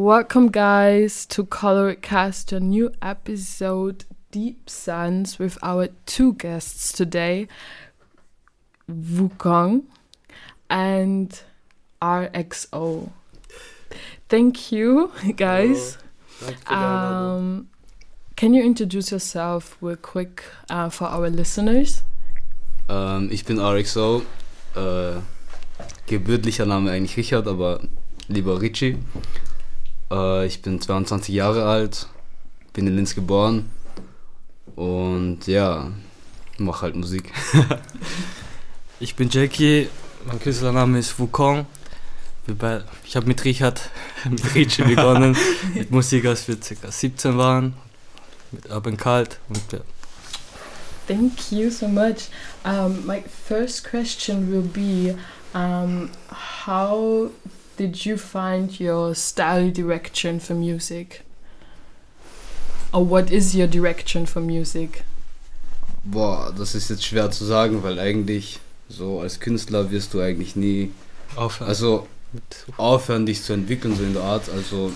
Welcome, guys, to Color It Cast, a new episode, Deep Suns, with our two guests today, Wukong and RXO. Thank you, guys. Um, can you introduce yourself real quick uh, for our listeners? Ähm, ich bin RXO. Äh, gebürtlicher Name eigentlich Richard, aber lieber Richie. Äh, ich bin 22 Jahre alt, bin in Linz geboren und ja, mache halt Musik. ich bin Jackie, mein Künstlername ist Wukong. Ich habe mit Richard, mit Richie begonnen, mit Musik, als wir ca. 17 waren, mit Urban Cult und ja. Thank you so much. Um, my first question will be um, How did you find your style direction for music? Or what is your direction for music? Boah, das ist jetzt schwer zu sagen, weil eigentlich so als Künstler wirst du eigentlich nie aufhören. Also aufhören, dich zu entwickeln, so in der Art. Also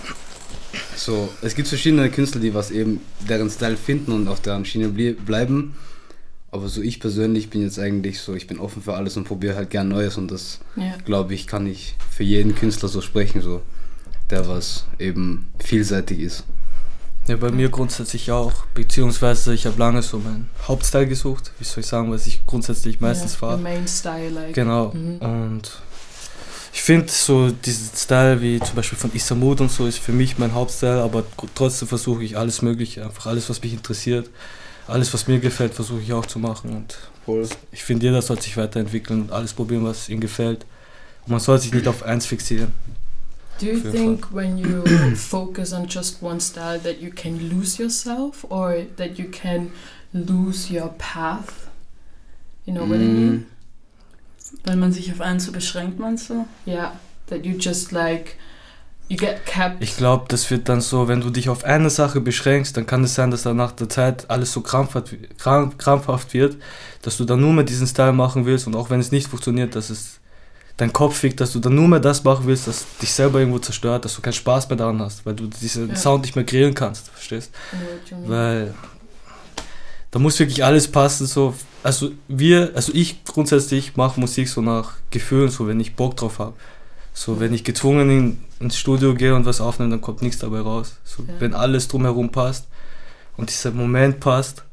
so, es gibt verschiedene Künstler, die was eben deren Style finden und auf deren Schiene bleiben. Aber so ich persönlich bin jetzt eigentlich so, ich bin offen für alles und probiere halt gern Neues und das ja. glaube ich, kann ich für jeden Künstler so sprechen, so der was eben vielseitig ist. Ja, bei mir grundsätzlich auch, beziehungsweise ich habe lange so meinen Hauptstyle gesucht, wie soll ich sagen, was ich grundsätzlich meistens yeah, fahre. Main Style, like. Genau. Mhm. Und ich finde so diesen Style wie zum Beispiel von Isamud und so ist für mich mein Hauptstyle, aber trotzdem versuche ich alles Mögliche, einfach alles, was mich interessiert alles, was mir gefällt, versuche ich auch zu machen. Und Voll. ich finde, jeder soll sich weiterentwickeln und alles probieren, was ihm gefällt. Und man soll sich nicht auf eins fixieren. Do you think Fall. when you focus on just one style that you can lose yourself or that you can lose your path? You know what mm. I mean? Weil man sich auf eins so beschränkt, meinst du? Yeah, that you just like You get capped. Ich glaube, das wird dann so, wenn du dich auf eine Sache beschränkst, dann kann es sein, dass dann nach der Zeit alles so krampfhaft, krampfhaft wird, dass du dann nur mehr diesen Style machen willst und auch wenn es nicht funktioniert, dass es dein Kopf fickt, dass du dann nur mehr das machen willst, das dich selber irgendwo zerstört, dass du keinen Spaß mehr daran hast, weil du diesen ja. Sound nicht mehr kreieren kannst, verstehst? Weil da muss wirklich alles passen, so. Also wir, also ich grundsätzlich mache Musik so nach Gefühlen, so wenn ich Bock drauf habe. So, wenn ich gezwungen in, ins Studio gehe und was aufnehme, dann kommt nichts dabei raus. So, ja. Wenn alles drumherum passt und dieser Moment passt,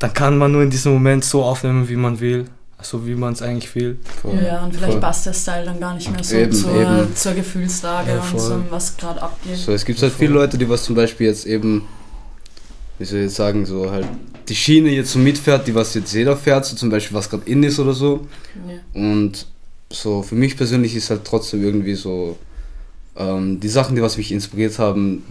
dann kann man nur in diesem Moment so aufnehmen, wie man will. So wie man es eigentlich will. Voll. Ja, und vielleicht voll. passt der Style dann gar nicht mehr so eben, zur, eben. zur, Gefühlslage ja, und so, was gerade abgeht. So, es gibt halt viele Leute, die was zum Beispiel jetzt eben, wie soll ich jetzt sagen, so halt die Schiene jetzt so mitfährt, die was jetzt jeder fährt, so zum Beispiel was gerade in ist oder so. Ja. Und so für mich persönlich ist halt trotzdem irgendwie so ähm, die Sachen, die was mich inspiriert haben,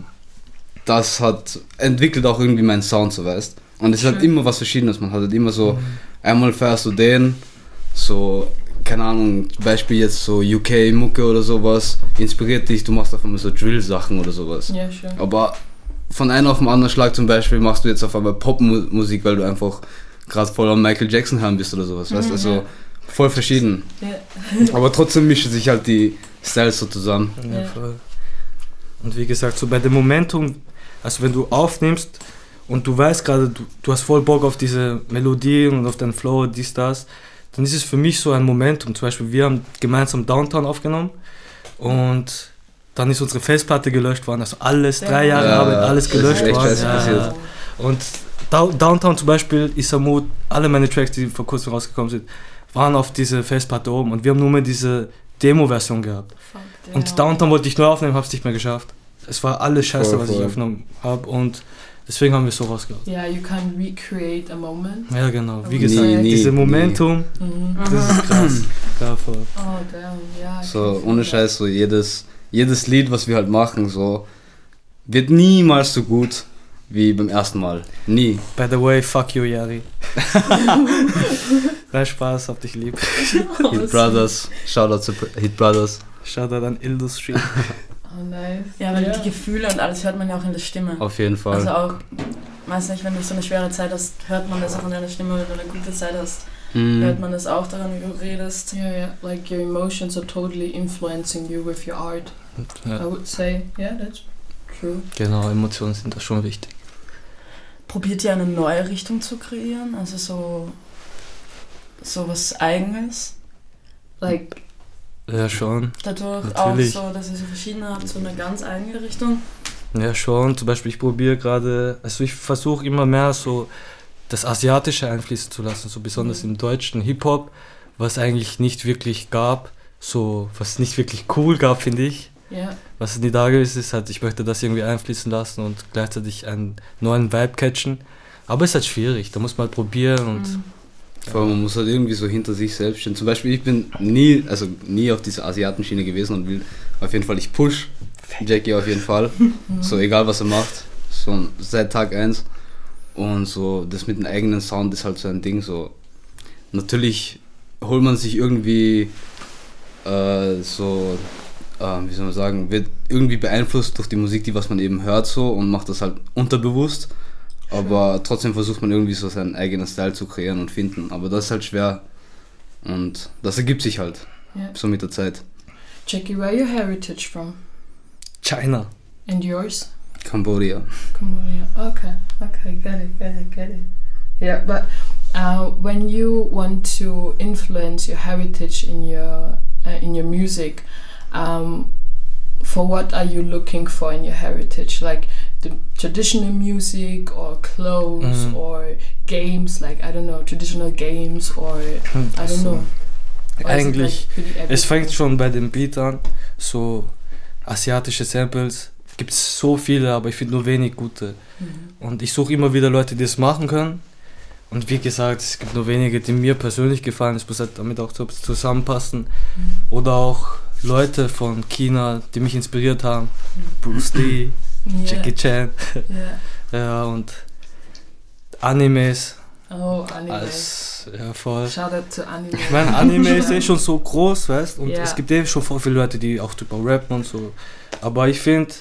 das hat entwickelt auch irgendwie meinen Sound, so weißt. Und es ist halt immer was Verschiedenes. Man hat halt immer so, mhm. einmal fährst du den, so, keine Ahnung, Beispiel jetzt so UK-Mucke oder sowas, inspiriert dich, du machst auf einmal so Drill-Sachen oder sowas. Ja, sure. Aber von einem auf den anderen Schlag zum Beispiel machst du jetzt auf einmal Popmusik, weil du einfach gerade voll am Michael Jackson hören bist oder sowas, weißt du? Mhm, also, voll verschieden. Ja. Aber trotzdem mischen sich halt die Styles so zusammen. Ja, voll. Und wie gesagt, so bei dem Momentum, also wenn du aufnimmst und du weißt gerade, du, du hast voll Bock auf diese Melodie und auf den Flow, dies, das, dann ist es für mich so ein Momentum. Zum Beispiel, wir haben gemeinsam Downtown aufgenommen und dann ist unsere Festplatte gelöscht worden. Also alles, drei Jahre ja, Arbeit, alles gelöscht worden. Ja. Und Downtown zum Beispiel, Isamut, alle meine Tracks, die vor kurzem rausgekommen sind, waren auf diese Festplatte oben und wir haben nur mehr diese Demo-Version gehabt. Fuck, und Downtown wollte ich neu aufnehmen, habe es nicht mehr geschafft. Es war alles scheiße, voll, was ich aufgenommen habe und deswegen haben wir so rausgehabt. Ja, yeah, you can recreate a moment. Ja, genau. Wie gesagt, nie, nie, diese Momentum, mhm. das ist krass. ja, voll. Oh, damn, ja. So, ohne Scheiß, so jedes, jedes Lied, was wir halt machen, so, wird niemals so gut wie beim ersten Mal. Nie. By the way, fuck you, Yari. Nein, Spaß, hab dich lieb. Hit Brothers, Shoutout zu Hit Brothers. Shoutout an Industry. Oh, nice. Ja, weil ja. die Gefühle und alles hört man ja auch in der Stimme. Auf jeden Fall. Also auch, weiß nicht, wenn du so eine schwere Zeit hast, hört man das auch in deiner Stimme, wenn du eine gute Zeit hast. Mm. Hört man das auch daran, wie du redest. Ja, yeah, ja. Like your emotions are totally influencing you with your art. I Ja, would say, yeah, that's true. genau, Emotionen sind da schon wichtig. Probiert ihr eine neue Richtung zu kreieren? Also so, so was Eigenes? Like, Ja, schon. Dadurch Natürlich. auch so, dass ihr so verschiedene habt, so eine ganz eigene Richtung? Ja, schon. Zum Beispiel, ich probiere gerade, also ich versuche immer mehr so das Asiatische einfließen zu lassen, so besonders Mhm. im deutschen Hip-Hop, was eigentlich nicht wirklich gab, so was nicht wirklich cool gab, finde ich. yeah. Was nie da gewesen ist, halt, ich möchte das irgendwie einfließen lassen und gleichzeitig einen neuen Vibe catchen. Aber es ist halt schwierig, da muss man halt probieren und Mhm. Vor allem, man muss halt irgendwie so hinter sich selbst stehen. Zum Beispiel, ich bin nie, also nie auf dieser Asiatenschiene gewesen und will auf jeden Fall, ich push Jackie auf jeden Fall. So egal was er macht. So seit Tag 1. Und so das mit dem eigenen Sound ist halt so ein Ding. So natürlich holt man sich irgendwie äh, so, äh, wie soll man sagen, wird irgendwie beeinflusst durch die Musik, die was man eben hört so und macht das halt unterbewusst. Aber trotzdem versucht man irgendwie so seinen eigenen Style zu kreieren und finden. Aber das ist halt schwer. Und das ergibt sich halt Yeah. so mit der Zeit. Jackie, where your heritage from? China. And yours? Cambodia. Cambodia. Okay, okay, get it, get it, get it. Yeah, but uh, when you want to influence your heritage in your uh, in your music, um, for what are you looking for in your heritage? Like the traditional music, or clothes, Mhm. or games? Like I don't know, traditional games, or I don't know. Eigentlich, like, es fängt schon bei dem Beat an, so asiatische Samples. Gibt es so viele, aber ich finde nur wenig gute. Mhm. Und ich suche immer wieder Leute, die das machen können. Und wie gesagt, es gibt nur wenige, die mir persönlich gefallen. Es muss halt damit auch zu- zusammenpassen. Oder auch Leute von China, die mich inspiriert haben. Bruce Lee, Yeah. Jackie Chan. Yeah. Ja, und Animes. Oh, anime. Als, ja, voll. Shout out to anime. Ich meine, Anime ist eh schon so groß, weißt Und Ja. es gibt eh schon voll viele Leute, die auch drüber rappen und so. Aber ich finde,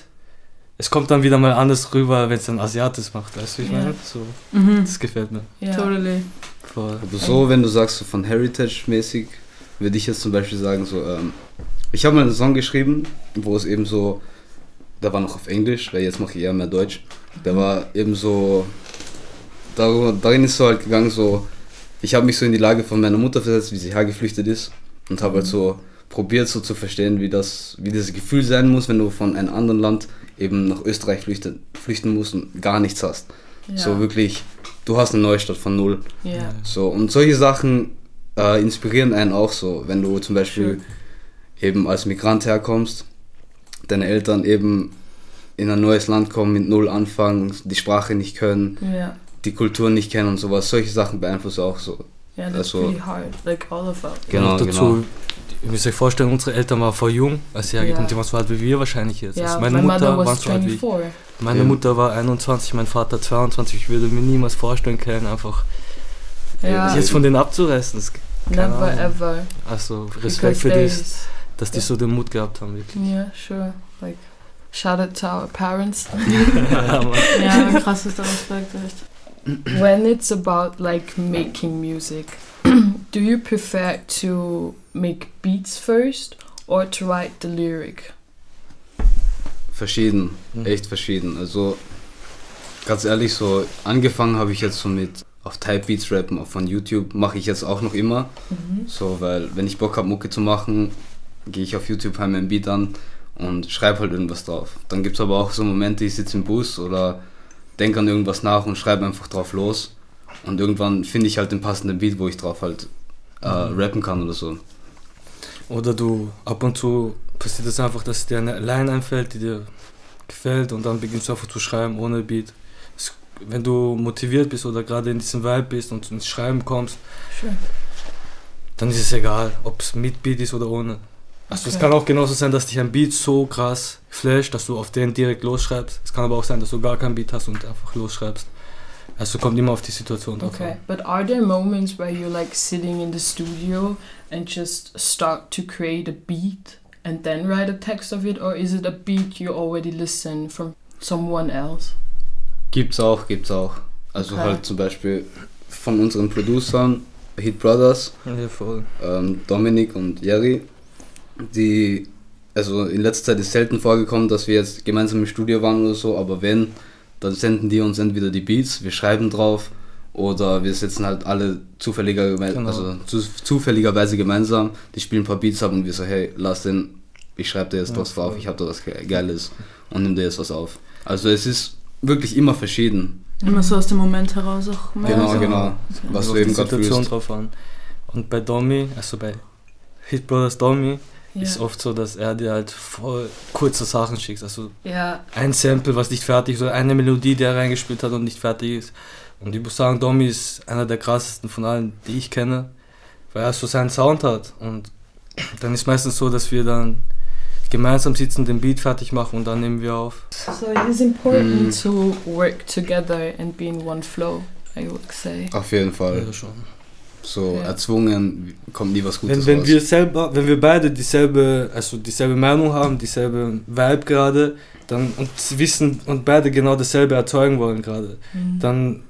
es kommt dann wieder mal anders rüber, wenn es ein Asiatis macht, weißt du, wie ich Ja. meine? So, Mhm. das gefällt mir yeah. Totally. voll. Aber so, wenn du sagst, so von Heritage-mäßig, würde ich jetzt zum Beispiel sagen, so, ähm, ich habe mal einen Song geschrieben, wo es eben so, der war noch auf Englisch, weil jetzt mache ich eher mehr Deutsch. Der war eben so, darüber, darin ist so halt gegangen, so, ich habe mich so in die Lage von meiner Mutter versetzt, wie sie hergeflüchtet ist und habe halt so probiert so zu verstehen, wie das, wie das Gefühl sein muss, wenn du von einem anderen Land eben nach Österreich flüchten, flüchten musst und gar nichts hast. Yeah. So wirklich, du hast eine Neustadt von null. Yeah. So, und solche Sachen äh, inspirieren einen auch so, wenn du zum Beispiel eben als Migrant herkommst, deine Eltern eben in ein neues Land kommen, mit Null anfangen, die Sprache nicht können, Yeah. die Kultur nicht kennen und sowas. Solche Sachen beeinflussen auch so. Yeah, that's Also- pretty hard. Like all of us. Genau, und dazu, ihr müsst euch vorstellen, unsere Eltern waren voll jung, als sie Ja. hergekommen sind. Die waren so alt wie wir wahrscheinlich jetzt. Yeah, also meine my Mutter mother war was so alt wie 24. Meine Ja. Mutter war 21, mein Vater 22. Ich würde mir niemals vorstellen können, einfach Yeah. jetzt von denen abzureißen. Das, keine Never Ahnung. ever. Also Respekt Because für das, dass die so den Mut gehabt haben, wirklich. Yeah, sure. Like, shout out to our parents. Ja, krassester Respekt, echt. when it's about like making music, do you prefer to make beats first or to write the lyric? Verschieden, Mhm. echt verschieden. Also ganz ehrlich, so angefangen habe ich jetzt so mit auf Type Beats rappen, auch von YouTube, mache ich jetzt auch noch immer. So, weil wenn ich Bock habe, Mucke zu machen, gehe ich auf YouTube, mir ein Beat an und schreibe halt irgendwas drauf. Dann gibt es aber auch so Momente, ich sitze im Bus oder denke an irgendwas nach und schreibe einfach drauf los. Und irgendwann finde ich halt den passenden Beat, wo ich drauf halt äh, rappen kann oder so. Oder du, ab und zu passiert es einfach, dass dir eine Line einfällt, die dir gefällt und dann beginnst du einfach zu schreiben ohne Beat. Es, wenn du motiviert bist oder gerade in diesem Vibe bist und ins Schreiben kommst, Sure. dann ist es egal, ob es mit Beat ist oder ohne. Also es Okay. kann auch genauso sein, dass dich ein Beat so krass flasht, dass du auf den direkt losschreibst. Es kann aber auch sein, dass du gar kein Beat hast und einfach losschreibst. Also kommt immer auf die Situation drauf Okay, an. but are there moments where you're like sitting in the studio and just start to create a beat and then write a text of it, or is it a beat you already listen from someone else? Gibt's auch, gibt's auch. Also Okay. halt zum Beispiel von unseren Producern, Hit Brothers, Ja, voll. ähm, Dominik und Jerry, die also in letzter Zeit ist selten vorgekommen, dass wir jetzt gemeinsam im Studio waren oder so, aber wenn, dann senden die uns entweder die Beats, wir schreiben drauf oder wir sitzen halt alle zufälliger, Genau. also zu, zufälligerweise gemeinsam, die spielen ein paar Beats ab und wir so, hey, lass den, ich schreibe dir jetzt Ja, was drauf, ich habe da was Ge- Geiles und nimm dir jetzt was auf. Also es ist wirklich immer verschieden. Immer so aus dem Moment heraus auch mehr. Genau, so. genau. Was Kommt du eben die gerade Situation fühlst. drauf an. Und bei Domi, also bei Hit Brothers Domi, Ja. ist oft so, dass er dir halt voll kurze Sachen schickt. Also ja. ein Sample, was nicht fertig ist, oder eine Melodie, die er reingespielt hat und nicht fertig ist. Und ich muss sagen, Domi ist einer der krassesten von allen, die ich kenne, weil er so seinen Sound hat. Und dann ist meistens so, dass wir dann gemeinsam sitzen, den Beat fertig machen und dann nehmen wir auf. So it is important Mm. to work together and be in one flow, I would say. Auf jeden Fall. Ja, schon. So Ja. erzwungen kommt nie was Gutes Wenn, wenn raus. wir selber, wenn wir beide dieselbe, also dieselbe Meinung haben, dieselbe Vibe gerade, dann und wissen und beide genau dasselbe erzeugen wollen gerade, Mhm. dann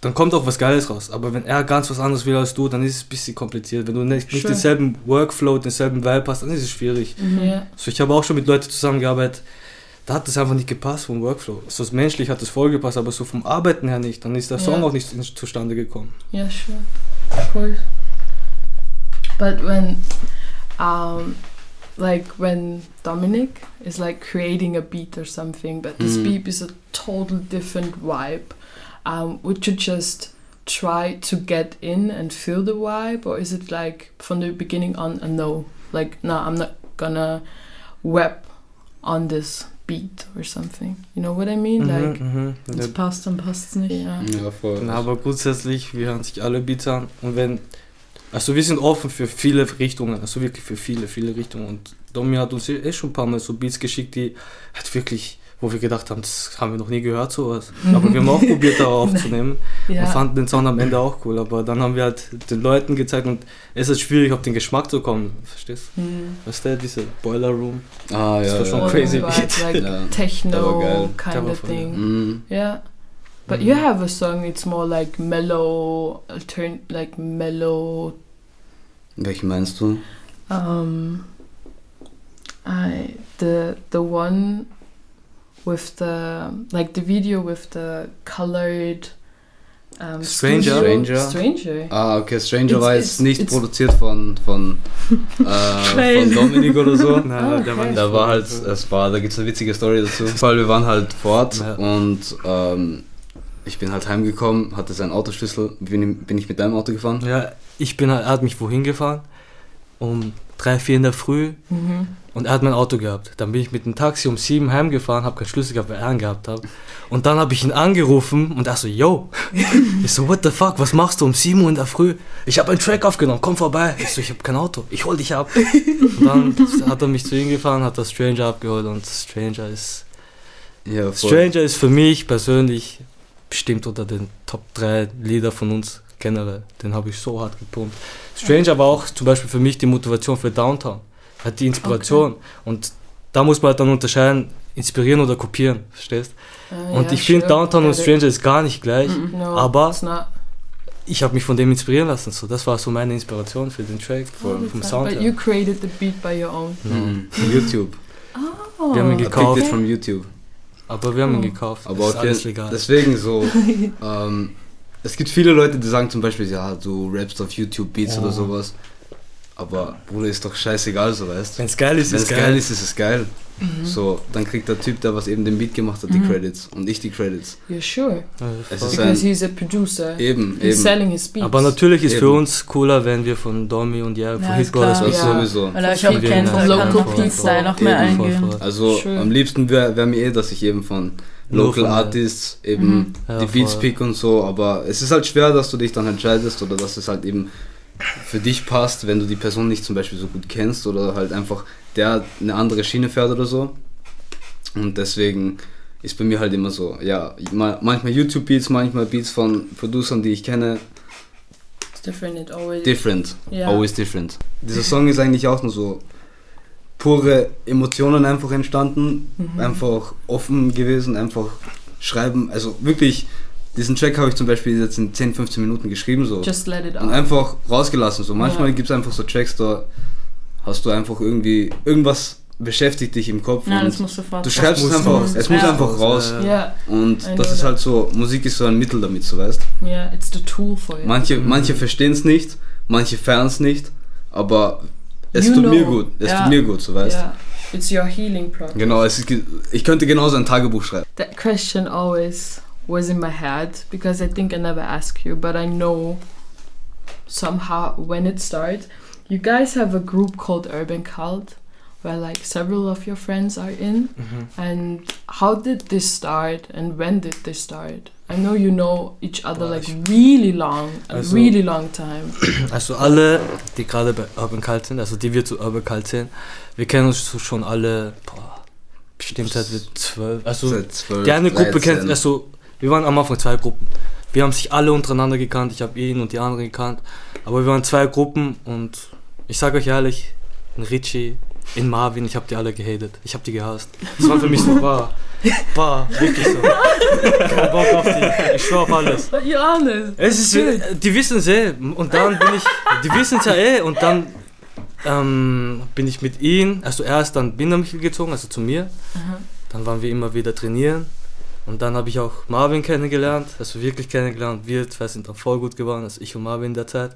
dann kommt auch was Geiles raus. Aber wenn er ganz was anderes will als du, dann ist es ein bisschen kompliziert. Wenn du nicht, nicht denselben Workflow, denselben Vibe hast, dann ist es schwierig. Mhm. Ja. So, ich habe auch schon mit Leuten zusammengearbeitet, da hat das einfach nicht gepasst vom Workflow. So menschlich hat es voll gepasst, aber so vom Arbeiten her nicht. Dann ist der Song Ja. auch nicht zustande gekommen. Yeah, sure. Of course. But when um like when Dominic is like creating a beat or something, but this Mm. beat is a total different vibe. Um, would you just try to get in and feel the vibe, or is it like from the beginning on a no? Like, no, I'm not gonna rap on this beat or something. You know what I mean? Like, Mhm, mhm. Wenn Der- es passt, dann passt es nicht. yeah. Ja, voll. Na, aber grundsätzlich, wir hören sich alle Beats an und wenn, also wir sind offen für viele Richtungen, also wirklich für viele, viele Richtungen und Domi hat uns eh schon ein paar Mal so Beats geschickt, die hat wirklich, wo wir gedacht haben, das haben wir noch nie gehört, sowas. Aber wir haben auch probiert, da aufzunehmen und Yeah. fanden den Sound am Ende auch cool, aber dann haben wir halt den Leuten gezeigt und es ist schwierig, auf den Geschmack zu kommen, verstehst du? Mm. Weißt du, diese Boiler Room, Ah, Das ja. war schon ja. All crazy the beat. like Ja, war techno kind of thing. Mhm. Yeah. But Mhm. you have a song it's more like mellow altern like mellow Welchen meinst du? um I the the one with the like the video with the colored um, Stranger? Stranger? Stranger. Ah, okay, Stranger It's- war it's- jetzt nicht it's- produziert von, von, äh, von Dominik oder so. Nein, Ah, der war okay. nicht Da war halt, es war, da gibt es eine witzige Story dazu. Weil wir waren halt fort Ja. und ähm, ich bin halt heimgekommen, hatte seinen Autoschlüssel, bin, bin ich mit deinem Auto gefahren. Ja, ich bin, er hat mich wohin gefahren, um drei, vier in der Früh Mhm. Und er hat mein Auto gehabt. Dann bin ich mit dem Taxi um sieben heimgefahren, habe keinen Schlüssel gehabt, weil er einen gehabt hat. Und dann habe ich ihn angerufen und er so, yo. Ich so, what the fuck, was machst du um sieben Uhr in der Früh? Ich habe einen Track aufgenommen, komm vorbei. Ich so, ich habe kein Auto, ich hol dich ab. Und dann hat er mich zu ihm gefahren, hat das Stranger abgeholt und Stranger ist... Ja. Stranger ist für mich persönlich bestimmt unter den Top 3 Lieder von uns generell. Den habe ich so hart gepumpt. Stranger war auch zum Beispiel für mich die Motivation für Downtown. Hat die Inspiration. Und da muss man halt dann unterscheiden, inspirieren oder kopieren, verstehst? Uh, Und yeah, ich finde Downtown und. Stranger ist gar nicht gleich. No, aber-. Ich habe mich von dem inspirieren lassen. So, das war so meine Inspiration für den Track Voll. vom But Sound you her. created the beat by your own. Ja. Mhm. Von YouTube. Oh, Wir haben ihn gekauft. it from YouTube. Aber wir haben ihn Oh. gekauft. Aber das ist auf alles legal. deswegen so, ähm, es gibt viele Leute, die sagen zum Beispiel, ja, du rappst auf YouTube Beats Ja. oder sowas. Aber Bruder, ist doch scheißegal, so weißt Wenn es geil ist, Wenn ist es geil. geil ist, ist es geil. Mhm. So, dann kriegt der Typ, der was eben den Beat gemacht hat, die Mhm. Credits und ich die Credits. Yeah, sure. Ja, Es Because ein- he's a producer. Eben, He's eben. selling his beats. Aber natürlich ist für Eben. uns cooler, wenn wir von Domi und ja, von Ja, Hit Brothers. Das Ja. sowieso. Weil euch auch kennt, von local people. Style noch mehr Eben, eingehen. voll. Also Schön. am liebsten wäre wär mir eh, dass ich eben von Local Artists eben Mhm. Ja, die Beats pick und so, aber es ist halt schwer, dass du dich dann entscheidest oder dass es halt eben für dich passt, wenn du die Person nicht zum Beispiel so gut kennst oder halt einfach der eine andere Schiene fährt oder so. Und deswegen ist bei mir halt immer so, ja, ma- manchmal YouTube-Beats, manchmal Beats von Producern, die ich kenne, It's different. It always. different, Ja. always different. Dieser Song ist eigentlich auch nur so pure Emotionen einfach entstanden, Mhm. einfach offen gewesen, einfach schreiben, also wirklich, diesen Track habe ich zum Beispiel jetzt in 10, 15 Minuten geschrieben so Just let it und out. einfach rausgelassen so. Manchmal Ja. gibt es einfach so Tracks, da hast du einfach irgendwie irgendwas beschäftigt dich im Kopf Nein, und das muss sofort du schreibst es muss einfach, raus. es muss Ja. einfach raus. Ja. Yeah, Und das ist halt so, Musik ist so ein Mittel damit, so weißt. yeah, it's the tool for you. Manche, Mhm. manche verstehen es nicht, manche feiern es nicht, aber es You tut mir know. gut, es Ja. tut mir gut, so weißt. Yeah, it's your healing process. Genau, es ist, ich könnte genauso ein Tagebuch schreiben. That question always was in my head because I think I never asked you, but I know somehow when it started. You guys have a group called Urban Cult where like several of your friends are in. Mhm. And how did this start and when did this start? I know you know each other like really long, a Also- really long time. Also alle, die gerade bei Urban Cult sind, also die wir zu Urban Cult zählen, wir kennen uns so schon alle, boah, bestimmt seit wir zwölf, also Seit 12, die eine Gruppe 13. kennt, also wir waren am Anfang zwei Gruppen. Wir haben sich alle untereinander gekannt, ich habe ihn und die anderen gekannt, aber wir waren zwei Gruppen und ich sage euch ehrlich, in Richie, in Marvin, ich habe die alle gehatet, ich habe die gehasst. Das war für mich so, war, war wirklich so. Kein Bock auf die, ich schwör auf alles. Honest. Es ist, die wissen es eh. Und dann bin ich, die wissen es ja eh. Und dann ähm, bin ich mit ihnen, also er ist dann Bindermichel gezogen, also zu mir. Aha. Dann waren wir immer wieder trainieren. Und dann habe ich auch Marvin kennengelernt, also wirklich kennengelernt. Wir zwei sind dann voll gut geworden, also ich und Marvin in der Zeit.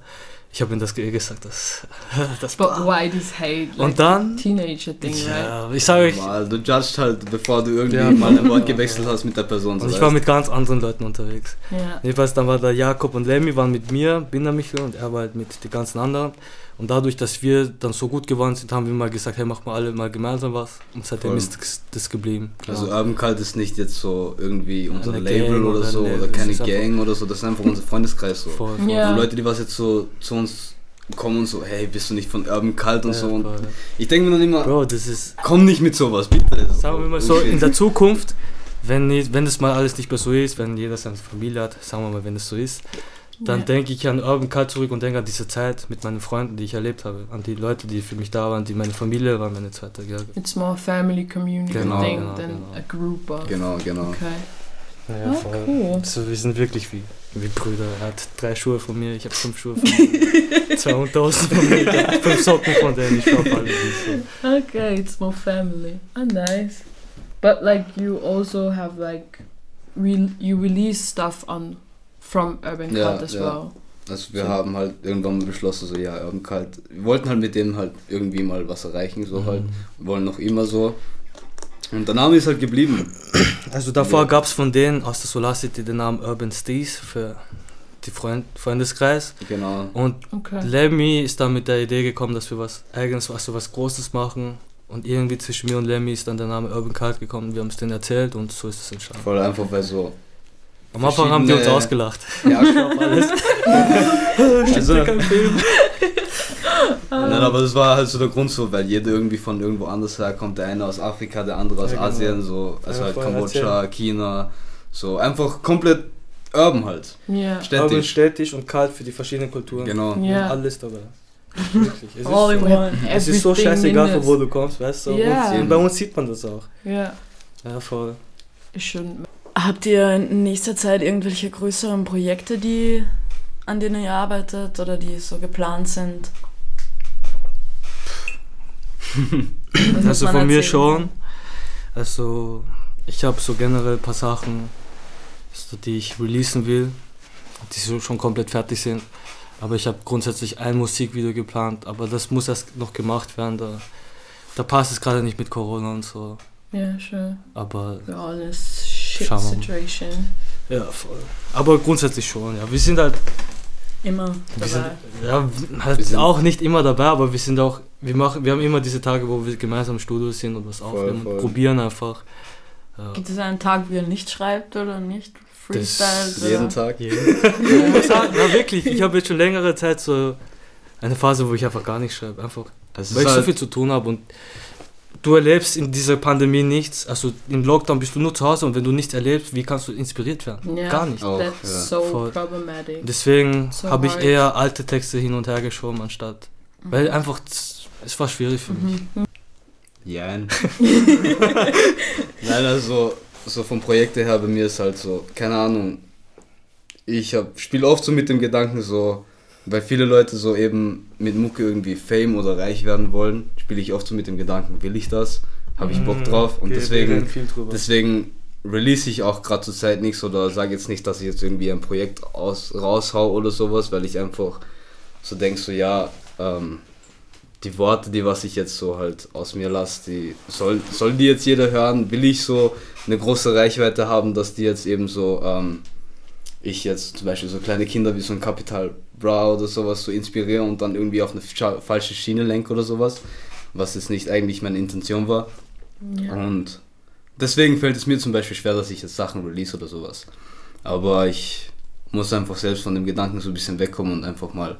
Ich habe ihm das gesagt, das, das But why this hate? Like Und dann, teenager thing, right? ja, ich sage euch, Normal, du judgst halt, bevor du irgendwie Ja. mal ein Wort gewechselt hast mit der Person. So und ich weißt. war mit ganz anderen Leuten unterwegs. Yeah. Jedenfalls dann war da Jakob und Lemmy waren mit mir, Binder Michel und er war halt mit den ganzen anderen. Und dadurch, dass wir dann so gut geworden sind, haben wir mal gesagt, hey, machen wir alle mal gemeinsam was. Und seitdem Voll. ist das- das geblieben. Klar. Also Urban Cult ist nicht jetzt so irgendwie unser Eine Label Gang oder oder so oder keine Gang oder so, das ist einfach unser Freundeskreis so. voll, voll. Ja. Und Leute, die was jetzt so zu uns kommen und so, hey, bist du nicht von Urban Cult und Ja, so. Und voll. ich denke mir dann immer, Bro, das ist, komm nicht mit sowas, bitte. sagen wir mal so, in der Zukunft, wenn, nicht, wenn das mal alles nicht mehr so ist, wenn jeder seine Familie hat, sagen wir mal, wenn es so ist, dann Yeah. denke ich an Urban Cult zurück und denke an diese Zeit mit meinen Freunden, die ich erlebt habe, an die Leute, die für mich da waren, die meine Familie waren, meine zweite Jahre. It's more family community Genau, thing genau, than genau. a group of. Genau, genau. Okay. Ja, Oh, voll. cool. So, wir sind wirklich wie, wie Brüder. Er hat drei Schuhe von mir, ich habe fünf Schuhe von ihm. Zwei Unterhosen von mir, fünf Socken von denen, ich schaue alles so. Okay, it's more family. Ah, nice. But like you also have like, re you release stuff on from Urban Ja, Cult as ja. well. Also wir So. haben halt irgendwann mal beschlossen, so ja, Urban Cult. Wir wollten halt mit denen halt irgendwie mal was erreichen, so halt. Wir wollen noch immer so. Und der Name ist halt geblieben. Also davor Ja. gab es von denen aus der Solar City den Namen Urban Steez für die Freund Freundeskreis. Genau. Und Okay. Lemmy ist dann mit der Idee gekommen, dass wir was eigenes, also was Großes machen. Und irgendwie zwischen mir und Lemmy ist dann der Name Urban Cult gekommen. Wir haben es denen erzählt und so ist es entstanden. Voll einfach, weil so. Am Anfang haben die uns ausgelacht. Ja, schon Alles. Also, kein Film. Nein, aber das war halt so der Grund so, weil jeder irgendwie von irgendwo anders herkommt. Der eine aus Afrika, der andere aus Ja, genau. Asien, so. Also Ja, halt Kambodscha, China. So einfach komplett urban halt. Yeah. Urban Städtisch. städtisch und kalt für die verschiedenen Kulturen. Genau. Ja. Alles dabei. Wirklich. Es ist, All in so, one. es ist so scheißegal, von wo du kommst, weißt du? Ja. Und bei uns sieht man das auch. Yeah. Ja, voll. It shouldn't. Habt ihr in nächster Zeit irgendwelche größeren Projekte, die, an denen ihr arbeitet oder die so geplant sind? Also von mir schon. Also ich habe so generell ein paar Sachen, die ich releasen will, die so schon komplett fertig sind. Aber ich habe grundsätzlich ein Musikvideo geplant, aber das muss erst noch gemacht werden. Da, da passt es gerade nicht mit Corona und so. Yeah, sure. Aber We're all in this shit Schauen wir mal. situation. ja, voll. Aber grundsätzlich schon, ja. Wir sind halt, Immer wir sind, dabei. ja, halt Wir sind- auch nicht immer dabei, aber wir sind auch, wir machen, wir haben immer diese Tage, wo wir gemeinsam im Studio sind und was aufnehmen voll. und probieren einfach. Ja. Gibt es einen Tag, wo ihr nicht schreibt oder nicht freestylt? oder? Jeden Tag. Sagen, na wirklich, ich habe jetzt schon längere Zeit so eine Phase, wo ich einfach gar nicht schreibe, einfach Das weil ich so halt, viel zu tun habe und du erlebst in dieser Pandemie nichts. Also im Lockdown bist du nur zu Hause und wenn du nichts erlebst, wie kannst du inspiriert werden? Yeah. Gar nicht. Auch, That's ja. so Voll. problematic. Deswegen So habe ich eher alte Texte hin und her geschoben, anstatt. Weil einfach, es war schwierig für mich. Mhm. Jein. Nein, also so vom Projekte her bei mir ist halt so, keine Ahnung. Ich hab, spiele oft so mit dem Gedanken so, weil viele Leute so eben mit Mucke irgendwie Fame oder reich werden wollen, spiele ich oft so mit dem Gedanken, will ich das? Habe ich Bock Mhm. drauf? Und wir deswegen, deswegen release ich auch gerade zur Zeit nichts oder sage jetzt nicht, dass ich jetzt irgendwie ein Projekt aus, raushau oder sowas, weil ich einfach so denke, so ja, ähm, die Worte, die was ich jetzt so halt aus mir lasse, die soll, soll die jetzt jeder hören? Will ich so eine große Reichweite haben, dass die jetzt eben so, ähm, ich jetzt zum Beispiel so kleine Kinder wie so ein Capital Bra oder sowas so inspiriere und dann irgendwie auf eine falsche Schiene lenke oder sowas, was jetzt nicht eigentlich meine Intention war. Ja. Und deswegen fällt es mir zum Beispiel schwer, dass ich jetzt Sachen release oder sowas. Aber ich muss einfach selbst von dem Gedanken so ein bisschen wegkommen und einfach mal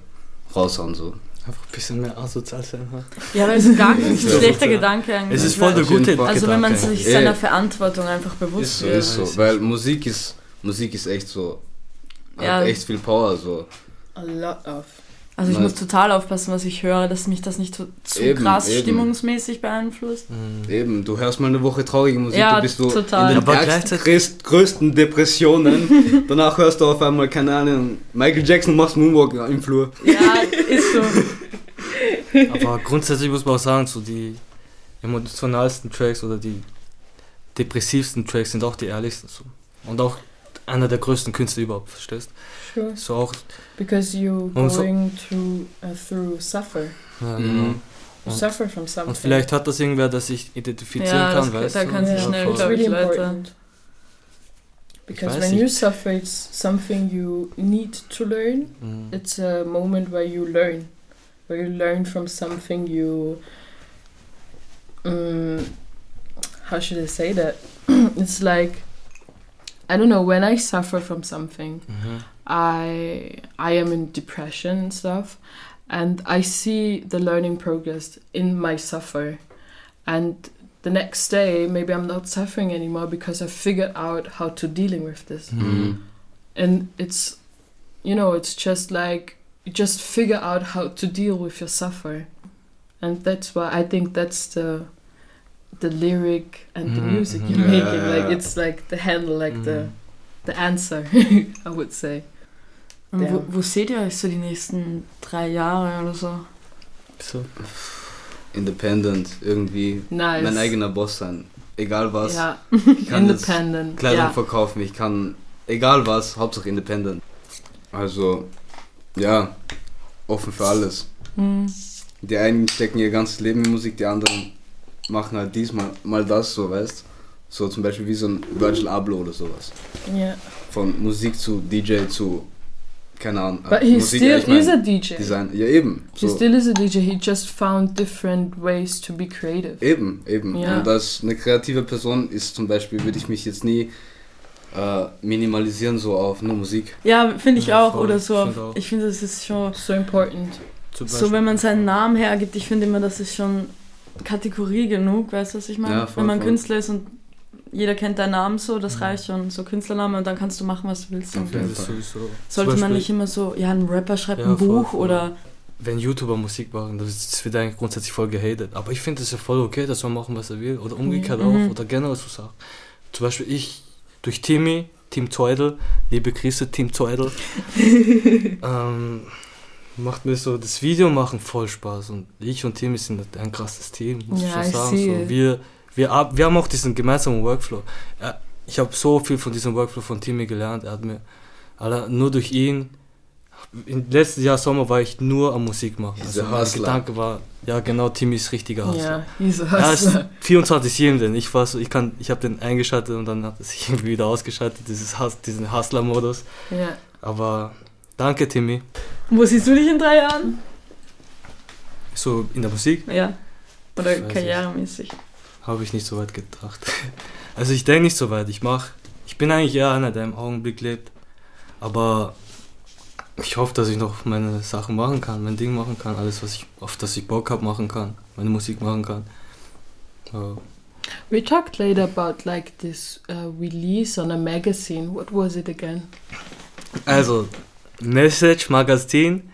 raushauen so. Einfach ein bisschen mehr asozial sein. Ja, weil es ist gar kein schlechter Gedanke eigentlich. Es ist voll der gute Fall. Also wenn man Gedanke. sich Ey. seiner Verantwortung einfach bewusst Ist so, wird. ist so. Weil Musik ist, Musik ist echt so, hat Ja. echt viel Power so. A lot of. Also ich Nein. muss total aufpassen, was ich höre, dass mich das nicht zu, zu Eben, krass eben. stimmungsmäßig beeinflusst. Mhm. Eben, du hörst mal eine Woche traurige Musik, Ja, du bist so total. in den Aber ärgsten, gleichzeitig- größt, größten Depressionen. Danach hörst du auf einmal, keine Ahnung, Michael Jackson macht Moonwalk im Flur. Ja, ist so. Aber grundsätzlich muss man auch sagen, so die emotionalsten Tracks oder die depressivsten Tracks sind auch die ehrlichsten. So. Und auch einer der größten Künstler überhaupt, verstehst Sure. So auch, Because you're Und so- going through, uh, through suffer. ja, Mhm. genau. You Und- suffer from something. Und vielleicht hat das irgendwer, der sich identifizieren Ja, kann, das- weißt da du? kann sich Yeah, schnell, voll. it's glaub ich, really Leute. important. Because weiß when nicht. you suffer, it's something you need to learn. Mhm. It's a moment where you learn, where you learn from something you. Um, how should I say that? it's like, I don't know. When I suffer from something, Mhm. I I am in depression and stuff, and I see the learning progress in my suffer, and the next day maybe I'm not suffering anymore because I figured out how to dealing with this, Mhm. and it's, you know, it's just like just figure out how to deal with your suffer, and that's why I think that's the the lyric and the Mhm, music mhm. you're Yeah, making yeah, like it's like the handle like the Mhm. the answer I would say. Und Ja. wo, wo seht ihr euch so die nächsten drei Jahre oder so? So. Independent, irgendwie Nice. mein eigener Boss sein. Egal was. Ja, Ich kann jetzt independent. Kleidung ja. verkaufen, ich kann, egal was, Hauptsache independent. Also, ja, offen für alles. Hm. Die einen stecken ihr ganzes Leben in Musik, die anderen machen halt diesmal mal das, so weißt So zum Beispiel wie so ein Virgil Abloh oder sowas. Yeah. Von Musik zu DJ zu, keine Ahnung. But äh, he Musik, still ich mein, is a DJ. Design. Ja, eben. He So, still is a DJ. He just found different ways to be creative. Eben, eben. Ja. Und als eine kreative Person ist zum Beispiel, würde ich mich jetzt nie äh, minimalisieren so auf nur Musik. Ja, finde ich Ja, auch. voll. Oder so. Ich find auch. Ich finde, das ist schon. So important. So, wenn man seinen Namen hergibt, ich finde immer, das ist schon Kategorie genug, weißt du, was ich meine? Ja, voll, wenn man voll. Künstler ist und jeder kennt deinen Namen so, das Mhm. reicht schon. So Künstlername und dann kannst du machen, was du willst. Auf Ja, jeden Fall. sowieso. Sollte Zum man Beispiel- nicht immer so, ja, ein Rapper schreibt Ja, ein Buch voll. oder. wenn YouTuber Musik machen, das, das wird eigentlich grundsätzlich voll gehatet. Aber ich finde es ja voll okay, dass man machen, was er will. Oder umgekehrt Mhm. auch. Oder generell so Sachen. Zum Beispiel ich, durch Timmy, Team Teudel, liebe Grüße, Team Teudel, ähm, macht mir so das Video machen voll Spaß. Und ich und Timmy sind ein krasses Team, muss ich Ja, schon I sagen. So, wir, wir, ab- wir haben auch diesen gemeinsamen Workflow. Ja, ich habe so viel von diesem Workflow von Timmy gelernt. Er hat mir, Alter, nur durch ihn im letzten Jahr Sommer war ich nur am Musik machen. Dieser Also mein Hustler. Gedanke war, ja genau, Timmy ist richtiger Hustler. Yeah, he's a Er ist hustler. 24-7 denn ich war so, ich kann, ich habe den eingeschaltet und dann hat er sich irgendwie wieder ausgeschaltet, dieses Hus diesen Hustler-Modus. Yeah. Aber danke Timmy. Wo siehst du dich in drei Jahren? So in der Musik Ja. Oder karrieremäßig. habe ich nicht so weit gedacht. Also ich denke nicht so weit. Ich mach, ich bin eigentlich eher einer, der im Augenblick lebt. Aber ich hoffe, dass ich noch meine Sachen machen kann, mein Ding machen kann, alles, was ich, auf das ich Bock habe, machen kann, meine Musik machen kann. Ja. We talked later about like this uh, release on a magazine. What was it again? Also, Message Magazin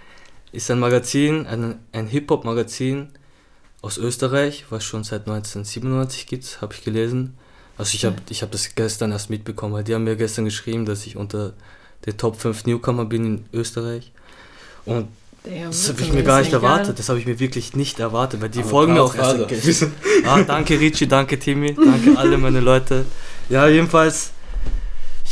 ist ein Magazin, ein, ein Hip-Hop-Magazin aus Österreich, was schon seit 1997 gibt, habe ich gelesen. Also ich habe ich hab das gestern erst mitbekommen, weil die haben mir gestern geschrieben, dass ich unter den Top 5 Newcomer bin in Österreich. Und Damn, Das habe ich mir gar nicht erwartet. geil. Das habe ich mir wirklich nicht erwartet, weil die Aber folgen mir auch erst. Ah, danke Richie, danke Timmy, danke alle meine Leute. Ja, jedenfalls,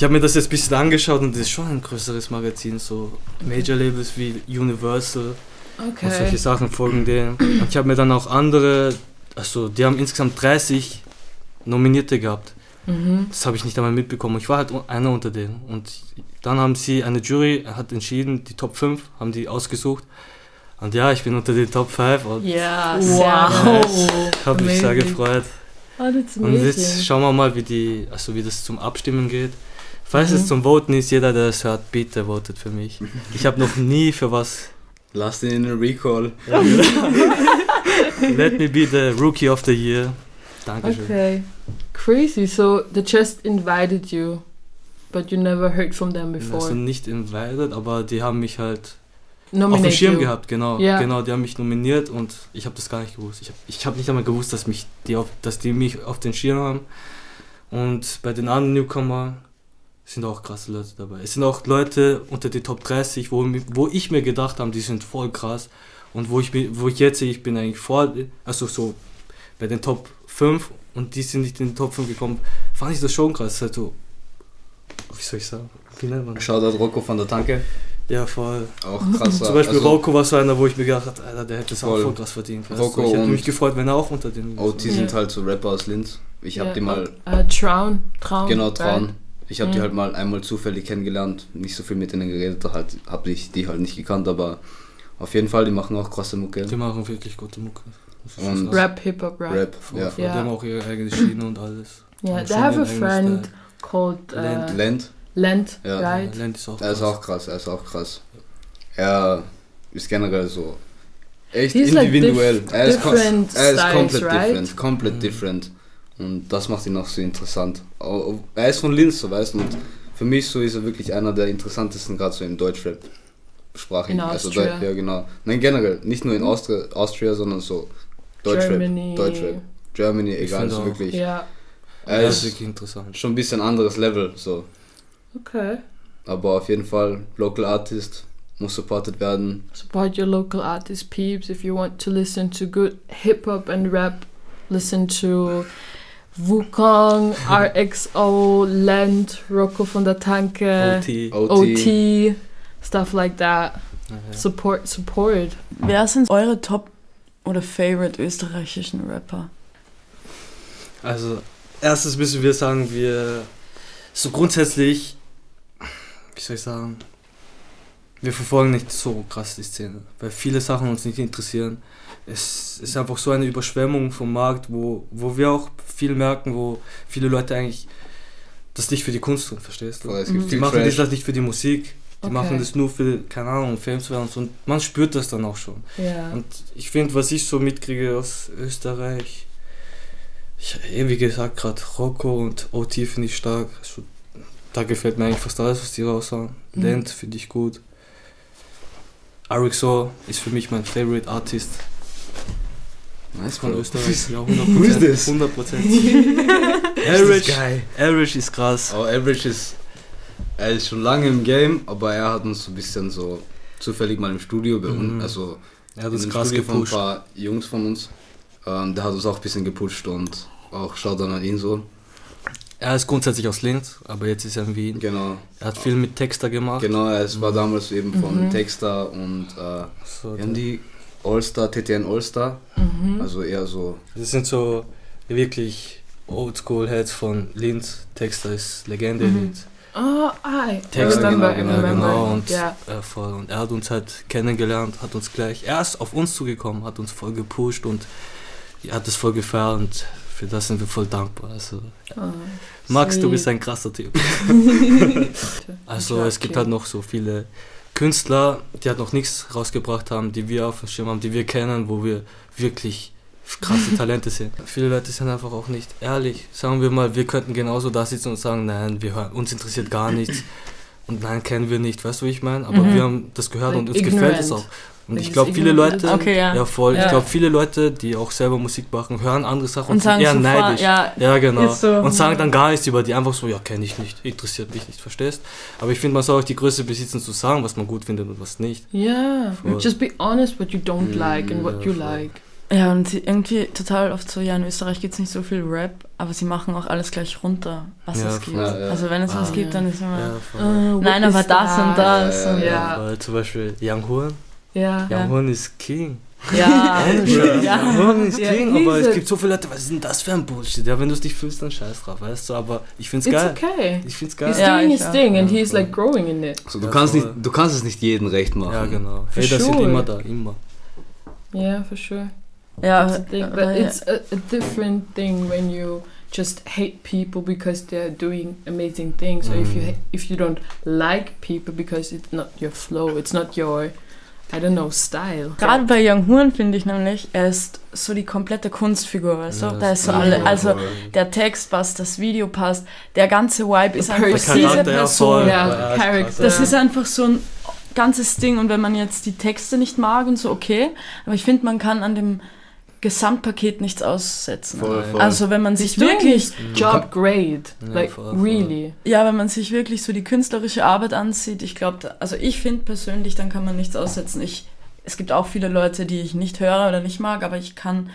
ich habe mir das jetzt ein bisschen angeschaut und das ist schon ein größeres Magazin, so Major Labels wie Universal und solche Okay. Sachen folgen denen. Und ich habe mir dann auch andere, also die haben insgesamt 30 Nominierte gehabt. Mhm. Das habe ich nicht einmal mitbekommen. Ich war halt einer unter denen. Und dann haben sie, eine Jury hat entschieden, die Top 5 haben die ausgesucht. Und ja, ich bin unter den Top 5 und Ja, Wow. ich habe mich sehr gefreut. Oh, Und jetzt schauen wir mal, wie, die, also wie das zum Abstimmen geht. Falls Mhm. es zum Voten ist, jeder, der es hört, bitte votet für mich. Ich habe noch nie für was. Lass den in den Recall. Let me be the Rookie of the Year. Dankeschön. Okay. Crazy. So the chest invited you, but you never heard from them before. Also nicht invited, aber die haben mich halt auf dem Nominate Schirm you. gehabt, genau. Ja. Genau, die haben mich nominiert und ich habe das gar nicht gewusst. Ich habe ich hab nicht einmal gewusst, dass, mich die auf, dass die mich auf den Schirm haben. Und bei den anderen Newcomer sind auch krasse Leute dabei. Es sind auch Leute unter die Top 30, wo, wo ich mir gedacht habe, die sind voll krass. Und wo ich, wo ich jetzt sehe, ich bin eigentlich vor, also so bei den Top 5 und die sind nicht in den Top 5 gekommen, fand ich das schon krass. Das ist halt so, wie soll ich sagen? Wie nennt man das? Shoutout Rocco von der Tanke. Ja, voll. Auch krasser. Zum Beispiel also, Rocco war so einer, wo ich mir gedacht habe, Alter, der hätte es auch Voll. krass verdient. weißt Rocco? Ich hätte mich gefreut, wenn er auch unter den OT Ja. sind halt so Rapper aus Linz. Ich habe Ja, die mal, Äh, Traun. Traun. genau, Trauen. Ich habe die Mhm. halt mal einmal zufällig kennengelernt, nicht so viel mit denen geredet, halt, habe ich die halt nicht gekannt, aber auf jeden Fall, die machen auch krasse Mucke. Die machen wirklich gute Mucke. Und- krass. Rap, Hip Hop, Rap. Rap, ja. Ja. Die haben auch ihre eigene Schiene und alles. Yeah, Haben they have a friend Style. called uh, Lent. Land, Lent, Ja. right? Land ist auch er ist krass. auch krass, er ist auch krass. Er ist generell so echt He's like individuell. diff- er ist, er ist styles, komplett right? different, komplett Mhm. different. Und das macht ihn auch so interessant. Er ist von Linz, so weißt du, und für mich so ist er wirklich einer der interessantesten, gerade so im Deutschrap. Sprache. In also Austria. Deu- ja, genau. Nein, generell. Nicht nur in Austria, Austria sondern so Deutschrap. Germany. Deutschrap. Germany, egal, so wirklich. Ja, Er Ja, ist ist wirklich interessant. schon ein bisschen anderes Level, so. okay. Aber auf jeden Fall, Local Artist muss supported werden. Support your local artist peeps. If you want to listen to good hip hop and rap, listen to Wukong, RXO, Lent, Rocco von der Tanke, OT. OT. OT, stuff like that. Support, support. Wer sind eure Top- oder Favorite österreichischen Rapper? Also, erstes müssen wir sagen, wir so grundsätzlich, wie soll ich sagen, wir verfolgen nicht so krass die Szene, weil viele Sachen uns nicht interessieren. Es ist einfach so eine Überschwemmung vom Markt, wo, wo wir auch viel merken, wo viele Leute eigentlich das nicht für die Kunst tun, verstehst du? Es Mhm. Die machen Trash. das nicht für die Musik, die Okay. machen das nur für, keine Ahnung, Fame zu werden und so. Und man spürt das dann auch schon. Ja. Und ich finde, was ich so mitkriege aus Österreich, ich, wie gesagt, gerade Rocco und OT finde ich stark. Also, da gefällt mir eigentlich fast alles, was die raushauen. Mhm. Lent finde ich gut. RXO ist für mich mein Favorite Artist Nice, von Bro. Österreich. Ja, Who is 100%. this? 100%. Average. Average ist krass. Aber Average ist, er ist schon lange im Game, aber er hat uns so ein bisschen so zufällig mal im Studio bei uns, Mhm. also Er hat in uns dem krass Studio von ein gepusht. paar Jungs von uns. Ähm, der hat uns auch ein bisschen gepusht und auch Shoutout an ihn so. Er ist grundsätzlich aus Linz, aber jetzt ist er in Wien. Genau, Er hat viel mit Texter gemacht. genau, es war damals eben von Mhm. Texter und äh, So, haben die All-Star, TTN All-Star, Mhm. also eher so, Das sind so wirklich Oldschool-Heads von Linz. Texter ist Legende Mhm. Linz. Oh, I Texter, remember, genau, I genau, remember. genau. Und, Ja. äh, voll. und er hat uns halt kennengelernt, hat uns gleich erst auf uns zugekommen, hat uns voll gepusht und er hat es voll gefeiert und für das sind wir voll dankbar. Also, Oh, Max, du sweet. bist ein krasser Typ. Also Ja, es gibt halt noch so viele Künstler, die halt noch nichts rausgebracht haben, die wir auf dem Schirm haben, die wir kennen, wo wir wirklich krasse Talente sind. Viele Leute sind einfach auch nicht ehrlich. Sagen wir mal, wir könnten genauso da sitzen und sagen, nein, wir hören, uns interessiert gar nichts und nein, kennen wir nicht, weißt du, wie ich meine? Aber Mhm. wir haben das gehört und uns gefällt es ignorant. auch. Und ich glaube, viele Leute, Okay, ja. voll, ich Ja. glaube, viele Leute, die auch selber Musik machen, hören andere Sachen Und sind sagen eher sofort, neidisch. ja, Ja, genau. so. Und sagen dann gar nichts über die, einfach so, ja, kenne ich nicht, interessiert mich nicht, verstehst? Aber ich finde, man soll auch die Größe besitzen, zu sagen, was man gut findet und was nicht. Yeah, Voll. just be honest what you don't Mm, like and what ja, you voll. like. Ja, und sie irgendwie total oft so, ja, in Österreich gibt es nicht so viel Rap, aber sie machen auch alles gleich runter, was Ja, es gibt. voll. Ja, ja. Also wenn es was Ah. gibt, dann ist immer, Ja, voll. Uh, what nein, aber das und that? das. Ja, und ja, Ja. Weil zum Beispiel Young Horn, Yeah. Ja. Young Horn ist King. ja, ja. Horn ist Ja, King, he's aber es gibt so viele Leute, was ist denn das für ein Bullshit? Ja, wenn du es nicht fühlst, dann scheiß drauf, weißt du, aber ich find's It's geil. okay. Ich find's He's geil. Ja, doing ich his auch. thing and Ja, he's like growing in it. So, du, Ja, kannst nicht, du kannst es nicht jedem recht machen. Ja, genau. For Hey, das sind sure. immer da, immer. Yeah, for sure. Ja, That's the thing. But aber ja. it's a, a different thing when you just hate people because they're doing amazing things, or if you Mm. ha- if you don't like people because it's not your flow, it's not your, I don't know, style. Gerade bei Young Horn finde ich nämlich, er ist so die komplette Kunstfigur, weißt du? Ja, da ist so alle, also der Text passt, das Video passt, der ganze Vibe ist einfach person. diese Charakter, Person. Ja, krass. Das ist einfach so ein ganzes Ding und wenn man jetzt die Texte nicht mag und so, okay, aber ich finde, man kann an dem Gesamtpaket nichts aussetzen. Voll, voll. Also wenn man sich wirklich, job great, Ja, like voll, voll. really. ja, wenn man sich wirklich so die künstlerische Arbeit ansieht, ich glaube, also ich finde persönlich, dann kann man nichts aussetzen. Ich, es gibt auch viele Leute, die ich nicht höre oder nicht mag, aber ich kann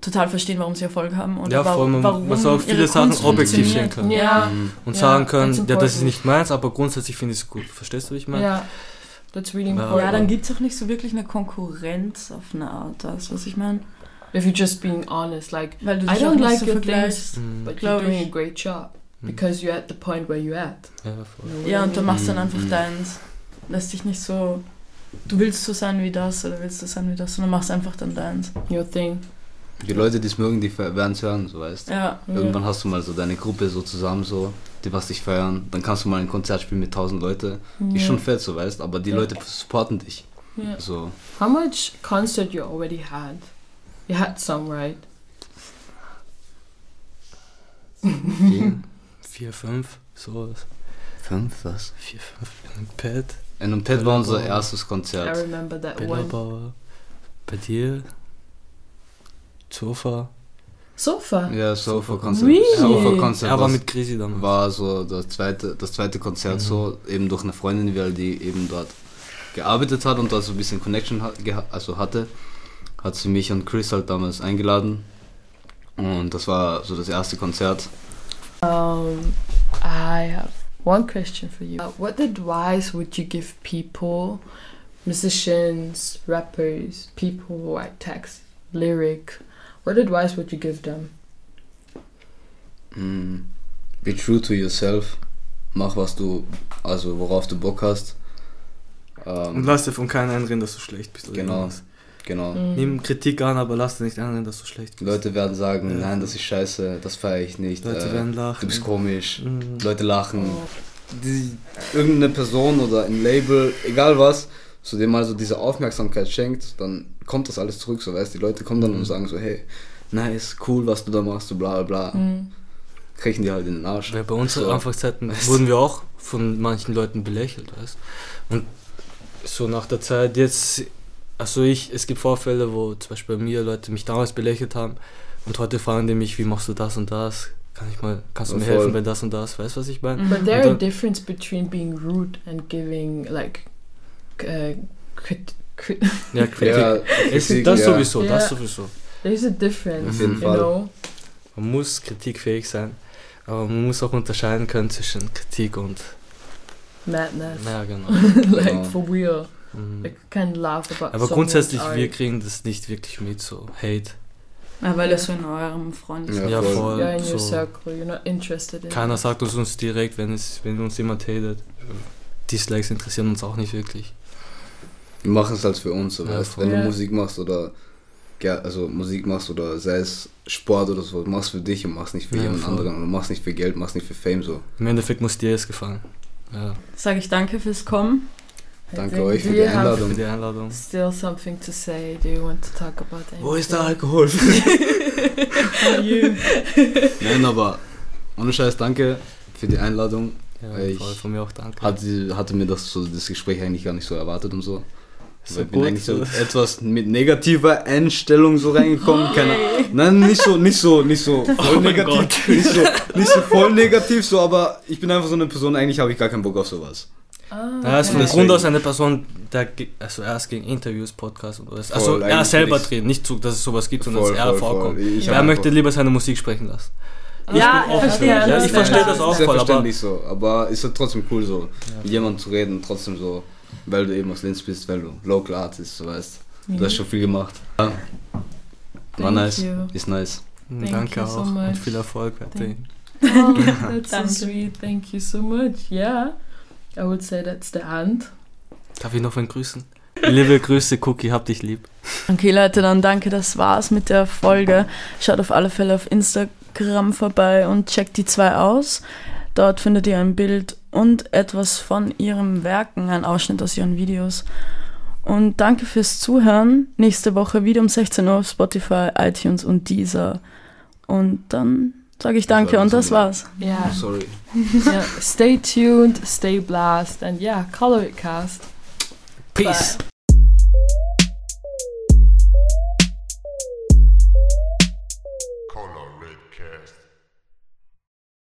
total verstehen, warum sie Erfolg haben und Ja, wa- voll, man- warum man soll auch viele ihre Sachen Kunst objektiv sehen können. Ja. Mhm. Und Ja, sagen können, ja, das ist nicht meins, aber grundsätzlich finde ich es gut. Verstehst du, wie ich meine? Yeah, that's really Ja. important. Ja, dann gibt es auch nicht so wirklich eine Konkurrenz auf eine Art, weißt du, was ich meine? if you're just being honest, like Weil du I don't like so your vergleichst. Mhm. but you're doing a great job Mhm. because you're at the point where you're at. Ja, know Ja, und du machst dann Mhm. einfach Mhm. deins. Lässt dich nicht so. Du willst so sein wie das oder willst du sein wie das, sondern machst einfach dann deins. your thing. Die Leute, die es mögen, die werden es hören, so weißt du. Ja. Irgendwann hast du mal so deine Gruppe so zusammen, so, die was dich feiern. Dann kannst du mal ein Konzert spielen mit 1000 Leute. Yeah. Ist schon fett, so weißt aber die Ja. Leute supporten dich. Yeah. So. How much concert you already had? You had some, right? Vier, fünf, sowas. Fünf, was? Vier, fünf in einem Pad. In einem Ted war unser erstes I Konzert. remember that one. Bei dir. Sofa. Sofa. Ja, Sofa-Konzert. Really? Sofa-Konzert Er war mit Grisi damals. war so das zweite, das zweite Konzert Mhm. so, eben durch eine Freundin, weil die eben dort gearbeitet hat und da so ein bisschen Connection hat, geha- also hatte, hat sie mich und Chris halt damals eingeladen. Und das war so das erste Konzert. Um, I have one question for you. Uh, what advice would you give people, musicians, rappers, people who write text, lyric? What advice would you give them? Mm, Be true to yourself. Mach was du, also worauf du Bock hast. Und Ähm, lass dir von keinem einreden, dass du schlecht bist. Genau. irgendwas. genau. Mm. Nimm Kritik an, aber lass dir nicht einreden, dass du schlecht bist. Leute werden sagen, Ja. nein, das ist scheiße, das feiere ich nicht. Leute äh, werden du lachen. bist komisch. Mhm. Leute lachen. Oh. die, irgendeine Person oder ein Label, egal was, zu dem mal so diese Aufmerksamkeit schenkt, dann kommt das alles zurück, so weißt die Leute kommen dann Mhm. und sagen so, hey, nice, cool, was du da machst, so bla bla bla. Mm. Kriegen die halt in den Arsch. Weil bei unseren So. Anfangszeiten Weißt du? wurden wir auch von manchen Leuten belächelt, weißt Und so nach der Zeit jetzt, also ich, es gibt Vorfälle, wo zum Beispiel bei mir Leute mich damals belächelt haben und heute fragen die mich, wie machst du das und das? Kann ich mal, kannst du mir helfen bei das und das? Weißt du, was ich meine? But Mhm. there's a difference between being rude and giving like uh, crit- Ja, Kritik. Ja, es Kritik, ist das ja. sowieso, Ja. das sowieso. there's a difference, Auf jeden you Fall. know. Man muss kritikfähig sein, aber man muss auch unterscheiden können zwischen Kritik und, Madness, ja genau. like Genau. for real. Mhm. Like can't laugh about. Aber grundsätzlich, wir kriegen das nicht wirklich mit, so Hate. Ja, weil es so in eurem Freundeskreis Ja, Ja, voll. Yeah, in your so. circle, you're not interested in. Keiner it. sagt uns, uns direkt, wenn, es, wenn uns jemand hatet. Dislikes interessieren uns auch nicht wirklich. Wir machen es halt für uns, so Ja, weißt wenn Ja. du Musik machst oder ger- also Musik machst oder sei es Sport oder so, machst für dich und machst nicht für Ja, jemand voll. anderen und machst nicht für Geld, machst nicht für Fame so. Im Endeffekt muss dir es gefallen. Ja, Sage ich danke fürs Kommen. I Danke euch für you die Einladung. für die Einladung. Still something to say? Do you want to talk about anything? Wo ist der Alkohol? Nein, aber ohne Scheiß, danke für die Einladung. Ja, Ich- voll, von mir auch danke. Hatte, hatte mir das so das Gespräch eigentlich gar nicht so erwartet und so. So ich bin eigentlich so etwas mit negativer Einstellung so reingekommen. Oh, Keine, nein, nicht so, nicht so, nicht so voll Oh negativ, Gott. nicht so, nicht so voll negativ, so, aber ich bin einfach so eine Person, eigentlich habe ich gar keinen Bock auf sowas. Ah, Er ist von. Grund aus eine Person, der also erst gegen Interviews, Podcasts und alles. Also Voll, er selber drehen, nicht so, dass es sowas gibt, sondern dass er vorkommt. Ich er möchte lieber seine Musik sprechen lassen. Ja, bin auch ich verstehe Ja, das. ich verstehe das auch voll, aber so, aber ist halt trotzdem cool so, mit jemandem zu reden, trotzdem so, weil du eben aus Linz bist, weil du Local Artist, so weißt. Du hast schon viel gemacht. Ja. War Thank nice, you. ist nice. Mhm, Thank Danke you so auch much. und viel Erfolg weiterhin. Oh, that's so sweet. Thank you so much. Yeah, I would say that's the end. Darf ich noch wen grüßen? Liebe Grüße, Cookie, hab dich lieb. Okay, Leute, dann danke, das war's mit der Folge. Schaut auf alle Fälle auf Instagram vorbei und checkt die zwei aus. Dort findet ihr ein Bild und etwas von ihren Werken, ein Ausschnitt aus ihren Videos. Und danke fürs Zuhören. Nächste Woche wieder um 16 Uhr auf Spotify, iTunes und Deezer. Und dann sage ich danke war und das so war's. Yeah. Sorry. yeah. Stay tuned, stay blessed, and yeah, color it cast. Peace. Color